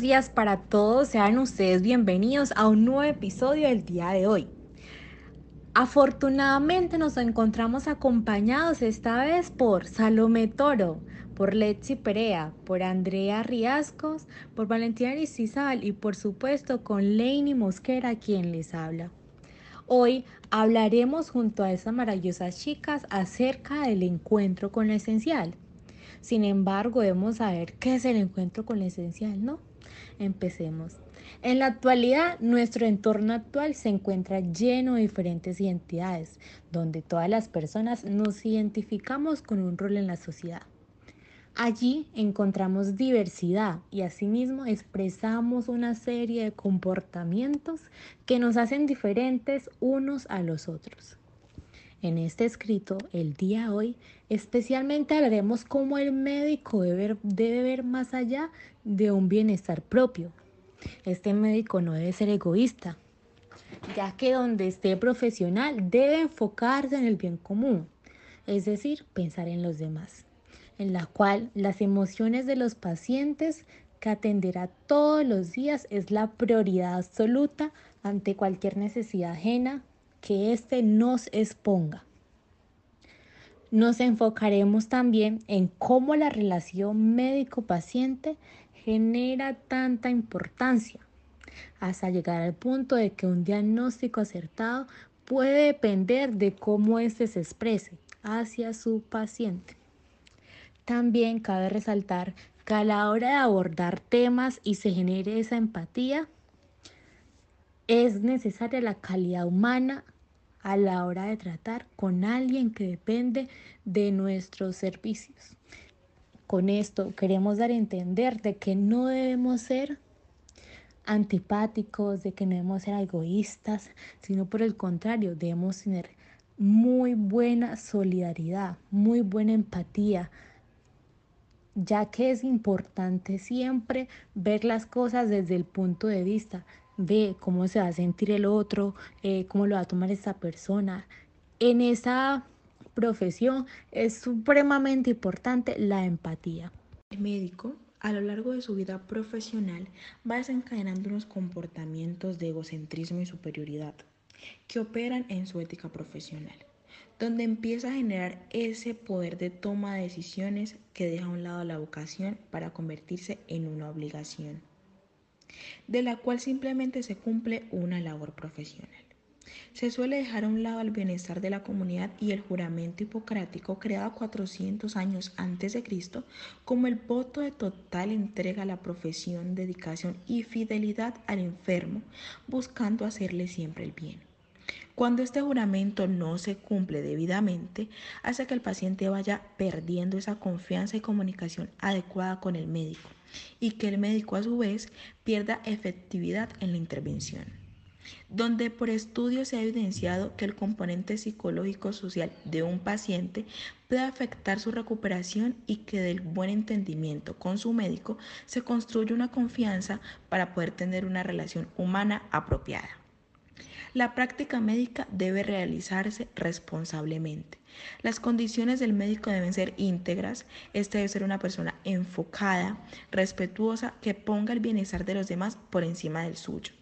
días para todos. Sean ustedes bienvenidos a un nuevo episodio del día de hoy. Afortunadamente nos encontramos acompañados esta vez por Salome Toro, por Letzi Perea, por Andrea Riascos, por Valentina Aristizal y por supuesto con Leini Mosquera quien les habla. Hoy hablaremos junto a estas maravillosas chicas acerca del encuentro con lo esencial. Sin embargo, debemos saber qué es el encuentro con lo esencial, ¿no? Empecemos. En la actualidad, nuestro entorno actual se encuentra lleno de diferentes identidades, donde todas las personas nos identificamos con un rol en la sociedad. Allí encontramos diversidad y asimismo expresamos una serie de comportamientos que nos hacen diferentes unos a los otros. En este escrito, el día hoy, especialmente hablaremos cómo el médico debe, debe ver más allá de un bienestar propio. Este médico no debe ser egoísta, ya que donde esté profesional debe enfocarse en el bien común, es decir, pensar en los demás, en la cual las emociones de los pacientes que atenderá todos los días es la prioridad absoluta ante cualquier necesidad ajena que éste nos exponga. Nos enfocaremos también en cómo la relación médico-paciente genera tanta importancia, hasta llegar al punto de que un diagnóstico acertado puede depender de cómo éste se exprese hacia su paciente. También cabe resaltar que a la hora de abordar temas y se genere esa empatía, es necesaria la calidad humana a la hora de tratar con alguien que depende de nuestros servicios. Con esto queremos dar a entender de que no debemos ser antipáticos, de que no debemos ser egoístas, sino por el contrario, debemos tener muy buena solidaridad, muy buena empatía, ya que es importante siempre ver las cosas desde el punto de vista de cómo se va a sentir el otro, eh, cómo lo va a tomar esta persona. En esa profesión es supremamente importante la empatía. El médico a lo largo de su vida profesional va desencadenando unos comportamientos de egocentrismo y superioridad que operan en su ética profesional, donde empieza a generar ese poder de toma de decisiones que deja a un lado la vocación para convertirse en una obligación de la cual simplemente se cumple una labor profesional. Se suele dejar a un lado el bienestar de la comunidad y el juramento hipocrático creado 400 años antes de Cristo como el voto de total entrega a la profesión, dedicación y fidelidad al enfermo, buscando hacerle siempre el bien. Cuando este juramento no se cumple debidamente, hace que el paciente vaya perdiendo esa confianza y comunicación adecuada con el médico y que el médico a su vez pierda efectividad en la intervención. Donde por estudios se ha evidenciado que el componente psicológico social de un paciente puede afectar su recuperación y que del buen entendimiento con su médico se construye una confianza para poder tener una relación humana apropiada. La práctica médica debe realizarse responsablemente. Las condiciones del médico deben ser íntegras. Este debe ser una persona enfocada, respetuosa, que ponga el bienestar de los demás por encima del suyo,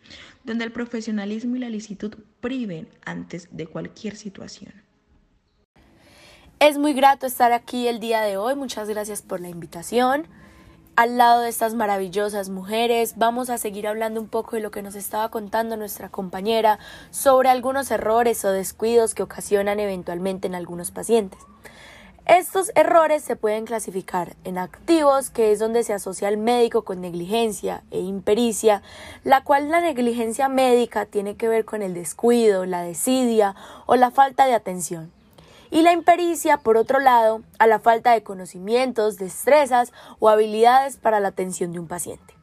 donde el profesionalismo y la licitud priven antes de cualquier situación. Es muy grato estar aquí el día de hoy. Muchas gracias por la invitación al lado de estas maravillosas mujeres. Vamos a seguir hablando un poco de lo que nos estaba contando nuestra compañera sobre algunos errores o descuidos que ocasionan eventualmente en algunos pacientes. Estos errores se pueden clasificar en activos, que es donde se asocia al médico con negligencia e impericia, la cual la negligencia médica tiene que ver con el descuido, la desidia o la falta de atención y la impericia, por otro lado, a la falta de conocimientos, destrezas o habilidades para la atención de un paciente.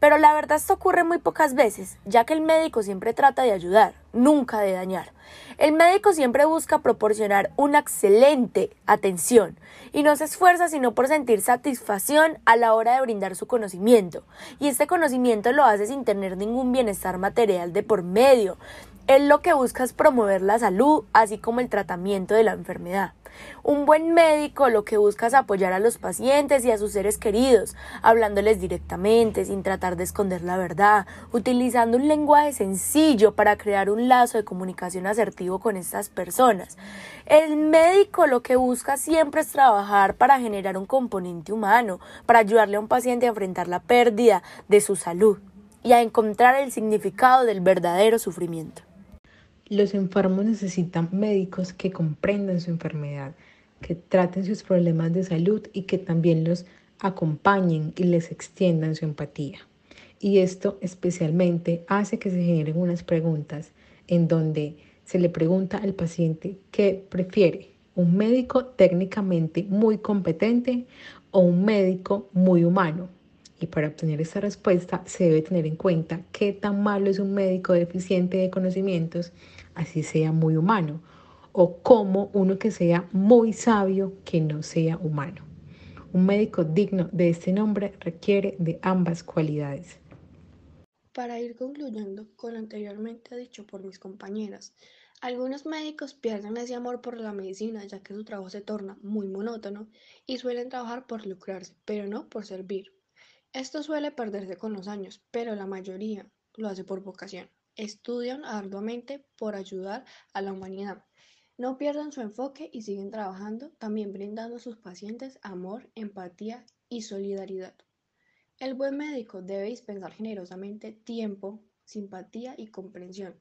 Pero la verdad esto ocurre muy pocas veces, ya que el médico siempre trata de ayudar, nunca de dañar. El médico siempre busca proporcionar una excelente atención y no se esfuerza sino por sentir satisfacción a la hora de brindar su conocimiento. Y este conocimiento lo hace sin tener ningún bienestar material de por medio, él lo que busca es promover la salud, así como el tratamiento de la enfermedad. Un buen médico lo que busca es apoyar a los pacientes y a sus seres queridos, hablándoles directamente, sin tratar de esconder la verdad, utilizando un lenguaje sencillo para crear un lazo de comunicación asertivo con estas personas. El médico lo que busca siempre es trabajar para generar un componente humano, para ayudarle a un paciente a enfrentar la pérdida de su salud y a encontrar el significado del verdadero sufrimiento. Los enfermos necesitan médicos que comprendan su enfermedad, que traten sus problemas de salud y que también los acompañen y les extiendan su empatía. Y esto especialmente hace que se generen unas preguntas en donde se le pregunta al paciente qué prefiere, un médico técnicamente muy competente o un médico muy humano. Y para obtener esta respuesta se debe tener en cuenta qué tan malo es un médico deficiente de conocimientos, así sea muy humano, o como uno que sea muy sabio que no sea humano. Un médico digno de este nombre requiere de ambas cualidades. Para ir concluyendo con lo anteriormente dicho por mis compañeras, algunos médicos pierden ese amor por la medicina ya que su trabajo se torna muy monótono y suelen trabajar por lucrarse, pero no por servir. Esto suele perderse con los años, pero la mayoría lo hace por vocación. Estudian arduamente por ayudar a la humanidad. No pierdan su enfoque y siguen trabajando, también brindando a sus pacientes amor, empatía y solidaridad. El buen médico debe dispensar generosamente tiempo, simpatía y comprensión,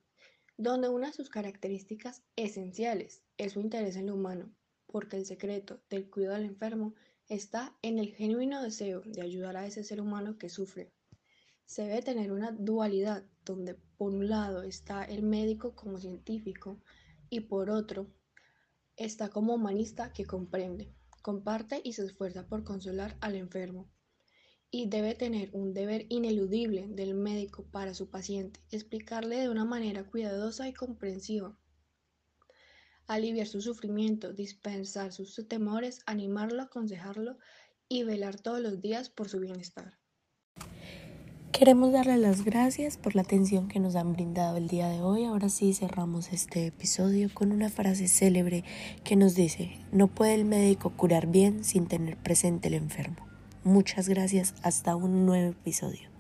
donde una de sus características esenciales es su interés en lo humano, porque el secreto del cuidado del enfermo está en el genuino deseo de ayudar a ese ser humano que sufre. Se debe tener una dualidad donde por un lado está el médico como científico y por otro está como humanista que comprende, comparte y se esfuerza por consolar al enfermo. Y debe tener un deber ineludible del médico para su paciente, explicarle de una manera cuidadosa y comprensiva aliviar su sufrimiento, dispensar sus temores, animarlo, aconsejarlo y velar todos los días por su bienestar. Queremos darle las gracias por la atención que nos han brindado el día de hoy. Ahora sí cerramos este episodio con una frase célebre que nos dice, no puede el médico curar bien sin tener presente el enfermo. Muchas gracias, hasta un nuevo episodio.